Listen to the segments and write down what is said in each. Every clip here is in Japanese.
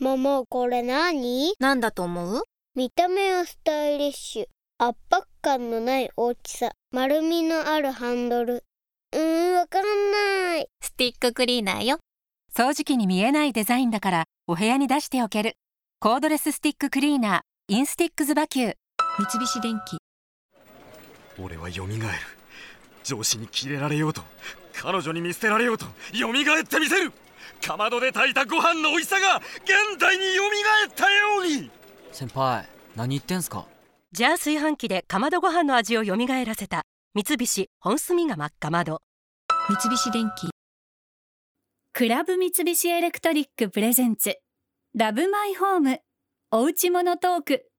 桃これ何？なんだと思う？見た目はスタイリッシュ。圧迫感のない大きさ。丸みのあるハンドル。うーんわかんない。スティッククリーナーよ。掃除機に見えないデザインだからお部屋に出しておける。コードレススティッククリーナー。 iNSTICK ZUBAQ。三菱電機。俺は蘇る。上司にキレられようと彼女に見捨てられようと蘇ってみせるかまどで炊いたご飯の美味しさが現代に蘇ったように。先輩何言ってんすか？じゃあ炊飯器でかまどご飯の味を蘇らせた。三菱本炭釜かまど。三菱電機。 CLUB MITSUBISHI ELECTRIC presents。Love My Home。おうちモノトーク。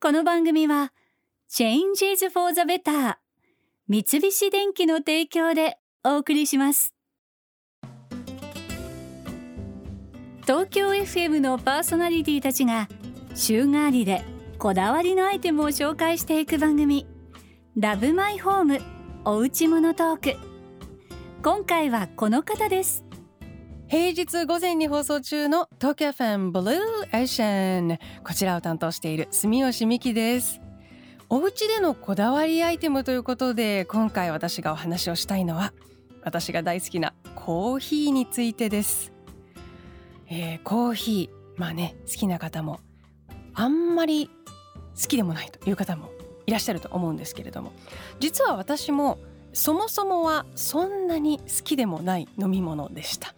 この番組は Changes for the Better 三菱電機の提供でお送りします東京 FM のパーソナリティたちが週替わりでこだわりのアイテムを紹介していく番組ラブマイホームおうちものトーク。今回はこの方です。平日午前に放送中の東京 FM ブルーエーシャンこちらを担当している住吉美希です。お家でのこだわりアイテムということで今回私がお話をしたいのは私が大好きなコーヒーについてです。えー、コーヒーまあね好きな方もあんまり好きでもないという方もいらっしゃると思うんですけれども実は私もそもそもはそんなに好きでもない飲み物でした。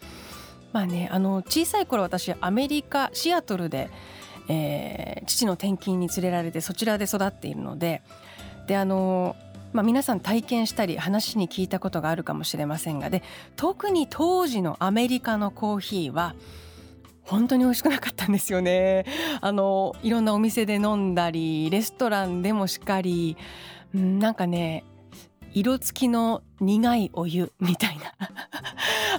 まあねあの小さい頃私アメリカシアトルで、えー、父の転勤に連れられてそちらで育っているのでであのまあ、皆さん体験したり話に聞いたことがあるかもしれませんがで特に当時のアメリカのコーヒーは本当に美味しくなかったんですよねあのいろんなお店で飲んだりレストランでもしっかりなんかね色付きの苦いお湯みたいな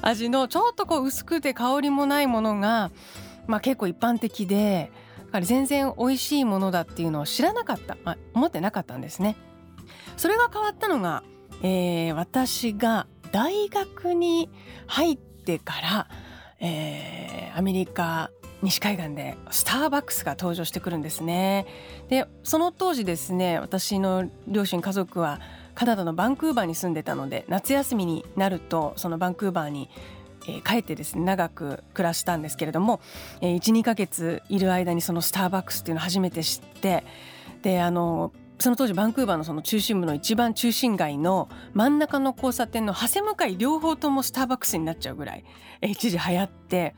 味のちょっとこう薄くて香りもないものが、まあ、結構一般的で全然美味しいものだっていうのを知らなかった、まあ、思ってなかったんですね。それが変わったのが、えー、私が大学に入ってからえー、アメリカ西海岸でスターバックスが登場してくるんですね。でその当時ですね私の両親家族はカナダのバンクーバーに住んでたので夏休みになるとそのバンクーバーに帰ってですね長く暮らしたんですけれども、12ヶ月いる間にそのスターバックスっていうのを初めて知ってであのその当時バンクーバーのその中心部の一番中心街の真ん中の交差点の長谷向かい両方ともスターバックスになっちゃうぐらい一時流行って。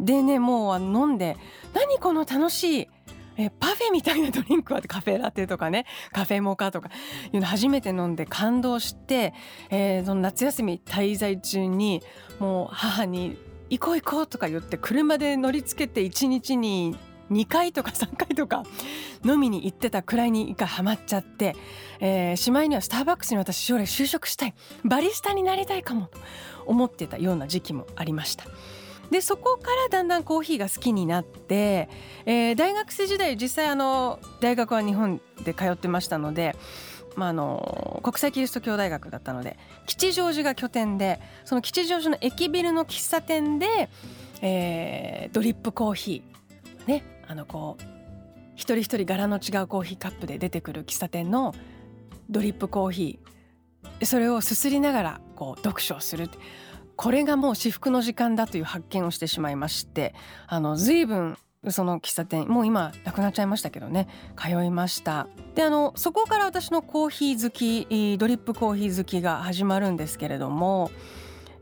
でねもう飲んで何この楽しいえパフェみたいなドリンクはカフェラテとかねカフェモカとかいうの初めて飲んで感動して、えー、その夏休み滞在中にもう母に「行こう行こう」とか言って車で乗りつけて1日に2回とか3回とか飲みに行ってたくらいに一回ハマっちゃって、えー、しまいにはスターバックスに私将来就職したいバリスタになりたいかもと思ってたような時期もありました。でそこからだんだんコーヒーが好きになって、えー、大学生時代実際あの大学は日本で通ってましたので、まあ、あの国際キリスト教大学だったので吉祥寺が拠点でその吉祥寺の駅ビルの喫茶店で、えー、ドリップコーヒーねあのこう一人一人柄の違うコーヒーカップで出てくる喫茶店のドリップコーヒー。それをすすりながらこう読書をする。これがもう至福の時間だという発見をしてしまいましてあの随分その喫茶店もう今なくなっちゃいましたけどね。通いました。であのそこから私のコーヒー好きドリップコーヒー好きが始まるんですけれども、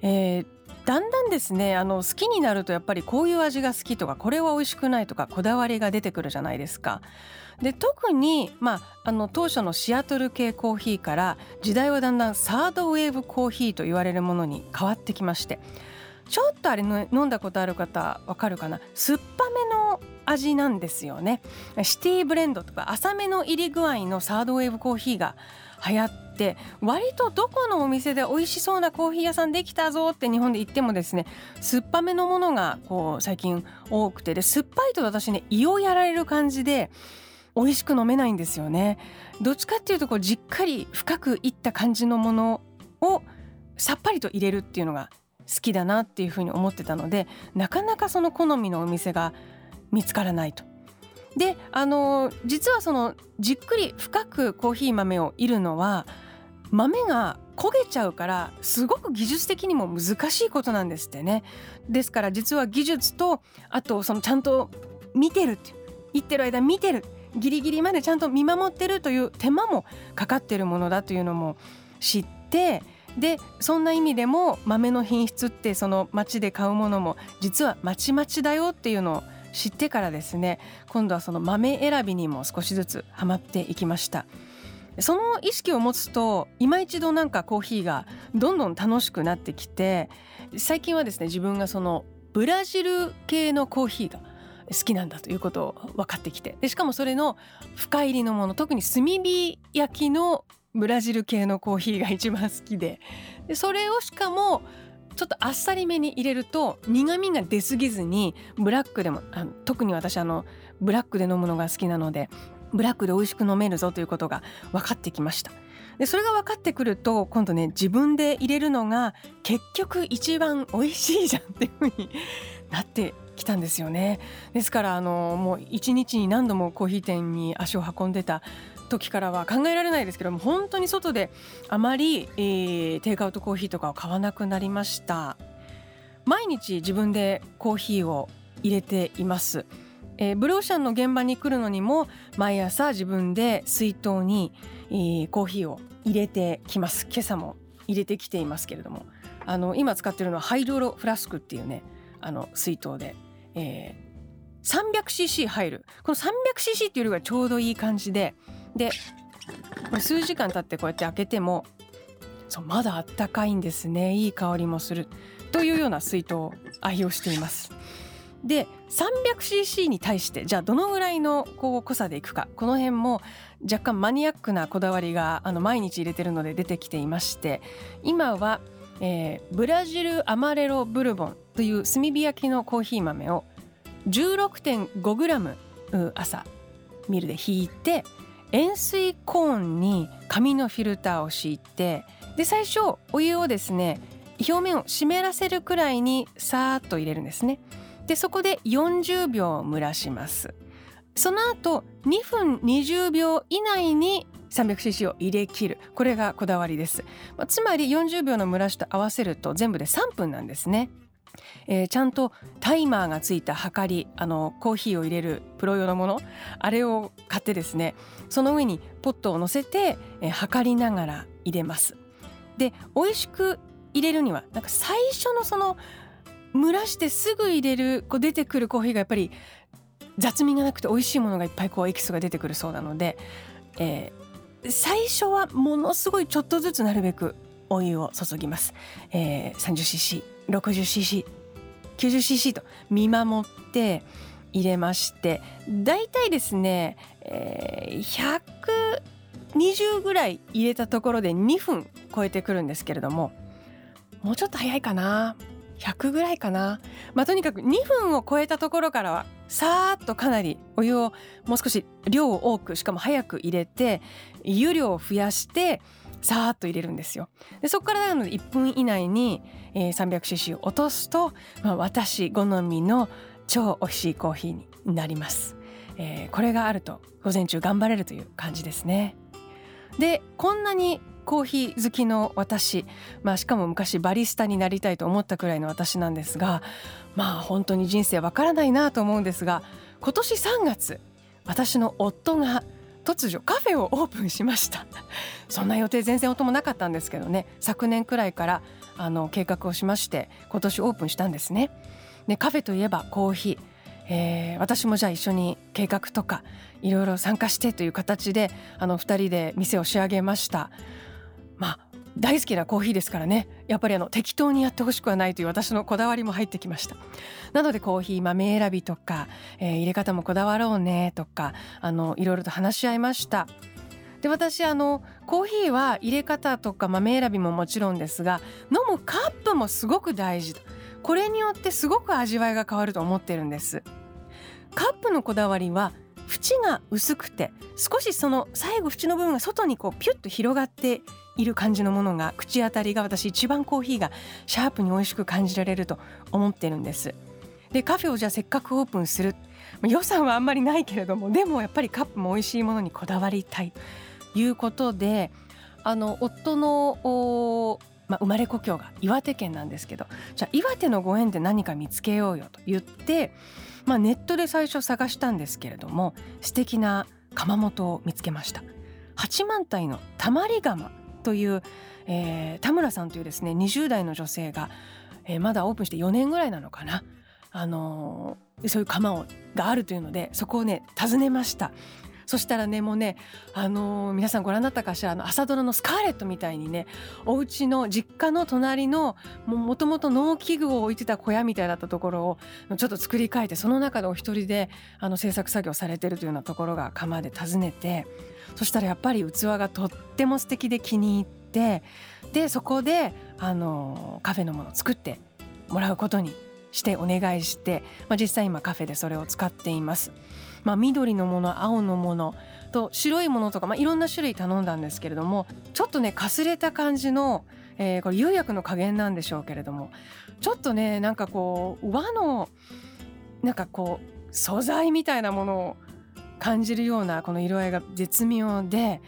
えー、だんだんですねあの好きになるとやっぱりこういう味が好きとかこれは美味しくないとかこだわりが出てくるじゃないですか。で特に、まあ、あの当初のシアトル系コーヒーから時代はだんだんサードウェーブコーヒーと言われるものに変わってきましてちょっとあれ飲んだことある方わかるかな？酸っぱめの味なんですよねシティブレンドとか浅めの入り具合のサードウェーブコーヒーが流行って割とどこのお店で美味しそうなコーヒー屋さんできたぞって日本で言ってもですね酸っぱめのものがこう最近多くてで酸っぱいと私ね胃をやられる感じで美味しく飲めないんですよねどっちかっていうとこうじっかり深くいった感じのものをさっぱりと入れるっていうのが好きだなっていうふうに思ってたのでなかなかその好みのお店が見つからないと。であの実はそのじっくり深くコーヒー豆を煎るのは豆が焦げちゃうからすごく技術的にも難しいことなんですってね。ですから実は技術とあとそのちゃんと見てるって言ってる間見てるギリギリまでちゃんと見守ってるという手間もかかってるものだというのも知ってでそんな意味でも豆の品質ってその町で買うものも実はまちまちだよっていうのを知ってからですね今度はその豆選びにも少しずつハマっていきました。その意識を持つと今一度なんかコーヒーがどんどん楽しくなってきて最近はですね自分がそのブラジル系のコーヒーが好きなんだということを分かってきてでしかもそれの深入りのもの特に炭火焼きのブラジル系のコーヒーが一番好きででそれをしかもちょっとあっさりめに入れると苦みが出過ぎずにブラックでもあの特に私あのブラックで飲むのが好きなのでブラックで美味しく飲めるぞということが分かってきました。でそれが分かってくると今度ね自分で入れるのが結局一番美味しいじゃんっていう風になってきたんですよね。ですからあのもう一日に何度もコーヒー店に足を運んでた時からは考えられないですけども本当に外であまり、えー、テイクアウトコーヒーとかを買わなくなりました。毎日自分でコーヒーを入れています。えー、ブルーシャンの現場に来るのにも毎朝自分で水筒に、えー、コーヒーを入れてきます。今朝も入れてきていますけれども。あの今使ってるのはハイドロフラスクっていうねあの水筒で、えー、300cc 入る。この 300cc っていうよりはちょうどいい感じで。で数時間経ってこうやって開けてもそうまだあったかいんですね。いい香りもする。というような水筒を愛用しています。で 300cc に対してじゃあどのぐらいのこう濃さでいくかこの辺も若干マニアックなこだわりがあの毎日入れてるので出てきていまして今は、えー、ブラジルアマレロブルボンという炭火焼きのコーヒー豆を 16.5g 朝ミルでひいて塩水コーンに紙のフィルターを敷いてで最初お湯をですね表面を湿らせるくらいにさーっと入れるんですね。でそこで40秒蒸らします。その後2分20秒以内に 300cc を入れ切る。これがこだわりです、まあ、つまり40秒の蒸らしと合わせると全部で3分なんですね。えー、ちゃんとタイマーがついたはかりあのコーヒーを入れるプロ用のものあれを買ってですねその上にポットを乗せて、えー、測りながら入れます。で美味しく入れるにはなんか最初のその蒸らしてすぐ入れるこう出てくるコーヒーがやっぱり雑味がなくて美味しいものがいっぱいこうエキスが出てくるそうなので、えー、最初はものすごいちょっとずつなるべくお湯を注ぎます、えー、30cc 60cc、90cc と見守って入れましてだいたいですね、えー、120ぐらい入れたところで2分超えてくるんですけれどももうちょっと早いかな。100ぐらいかな、まあ、とにかく2分を超えたところからはさーっとかなりお湯をもう少し量を多くしかも早く入れて湯量を増やしてさーっと入れるんですよ。でそこからなので1分以内に、えー、300cc を落とすと、まあ、私好みの超美味しいコーヒーになります、えー、これがあると午前中頑張れるという感じですね。でこんなにコーヒー好きの私、まあ、しかも昔バリスタになりたいと思ったくらいの私なんですがまあ本当に人生わからないなと思うんですが今年3月私の夫が突如カフェをオープンしました。そんな予定全然音もなかったんですけどね昨年くらいからあの計画をしまして今年オープンしたんですね。でカフェといえばコーヒー。えー、私もじゃあ一緒に計画とかいろいろ参加してという形であの2人で店を仕上げました。まあ大好きなコーヒーですからね。やっぱりあの適当にやってほしくはないという私のこだわりも入ってきました。なのでコーヒー豆選びとか、えー、入れ方もこだわろうねとかあのいろいろと話し合いました。で私あのコーヒーは入れ方とか豆選びももちろんですが飲むカップもすごく大事これによってすごく味わいが変わると思ってるんです。カップのこだわりは縁が薄くて少しその最後縁の部分が外にこうピュッと広がっている感じのものが口当たりが私一番コーヒーがシャープに美味しく感じられると思ってるんです。でカフェをじゃあせっかくオープンする。予算はあんまりないけれどもでもやっぱりカップも美味しいものにこだわりたいということであの夫のまあ、生まれ故郷が岩手県なんですけど。じゃあ岩手のご縁で何か見つけようよと言って、まあ、ネットで最初探したんですけれども素敵な窯元を見つけました。八幡平のたまり窯。という、えー、田村さんというですね20代の女性が、えー、まだオープンして4年ぐらいなのかな。あのー、そういう窯をがあるというのでそこをね訪ねました。そしたらねもうねあのー、皆さんご覧になったかしらあの朝ドラのスカーレットみたいにねお家の実家の隣のもともと農機具を置いてた小屋みたいだったところをちょっと作り変えてその中でお一人であの制作作業されてるというようなところが釜で訪ねてそしたらやっぱり器がとっても素敵で気に入ってでそこであのカフェのものを作ってもらうことにしてお願いして、まあ、実際今カフェでそれを使っています。まあ、緑のもの青のものと白いものとか、まあ、いろんな種類頼んだんですけれどもちょっとねかすれた感じの、えー、これ釉薬の加減なんでしょうけれどもちょっとねなんかこう和のなんかこう素材みたいなものを感じるようなこの色合いが絶妙で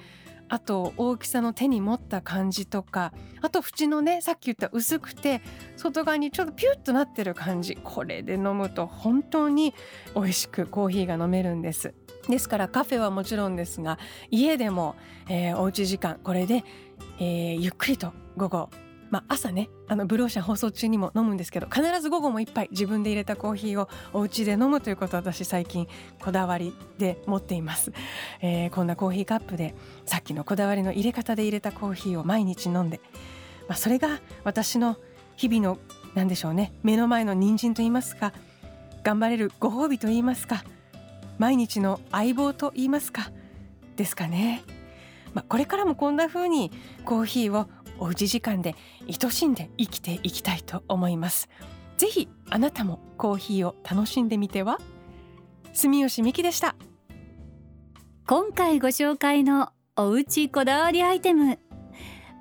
あと大きさの手に持った感じとかあと縁のねさっき言った薄くて外側にちょっとピュッとなってる感じ。これで飲むと本当に美味しくコーヒーが飲めるんです。ですからカフェはもちろんですが家でも、えー、おうち時間これで、えー、ゆっくりと午後まあ、朝ねあのブローシャン放送中にも飲むんですけど必ず午後も一杯自分で入れたコーヒーをお家で飲むということを私最近こだわりで持っています、えー、こんなコーヒーカップでさっきのこだわりの入れ方で入れたコーヒーを毎日飲んで、まあ、それが私の日々の何でしょうね目の前の人参と言いますか頑張れるご褒美と言いますか毎日の相棒と言いますかですかね。まあ、これからもこんな風にコーヒーをおうち時間で愛しんで生きていきたいと思います。ぜひあなたもコーヒーを楽しんでみては？住吉美希でした。今回ご紹介のおうちこだわりアイテム。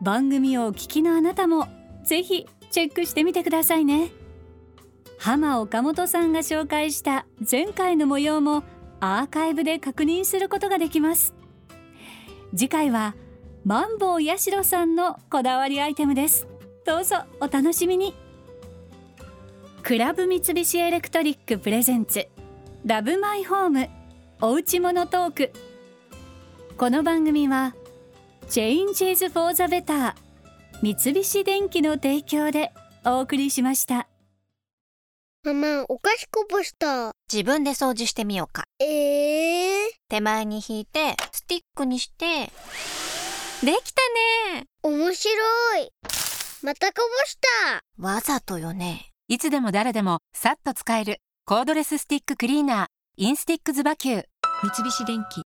番組をお聞きのあなたもぜひチェックしてみてくださいね。浜岡本さんが紹介した前回の模様もアーカイブで確認することができます。次回はマンボウヤシロさんのこだわりアイテムです。どうぞお楽しみに。 CLUB MITSUBISHI ELECTRIC presents。Love My Home。おうちモノトーク。この番組は Changes for the Better 三菱電機の提供でお送りしました。ママお菓子こぼした。自分で掃除してみようか。えー、手前に引いてスティックにしてできたね。面白い。またこぼした。わざとよね。いつでも誰でもさっと使えるコードレススティッククリーナー。 iNSTICK ZUBAQ。三菱電機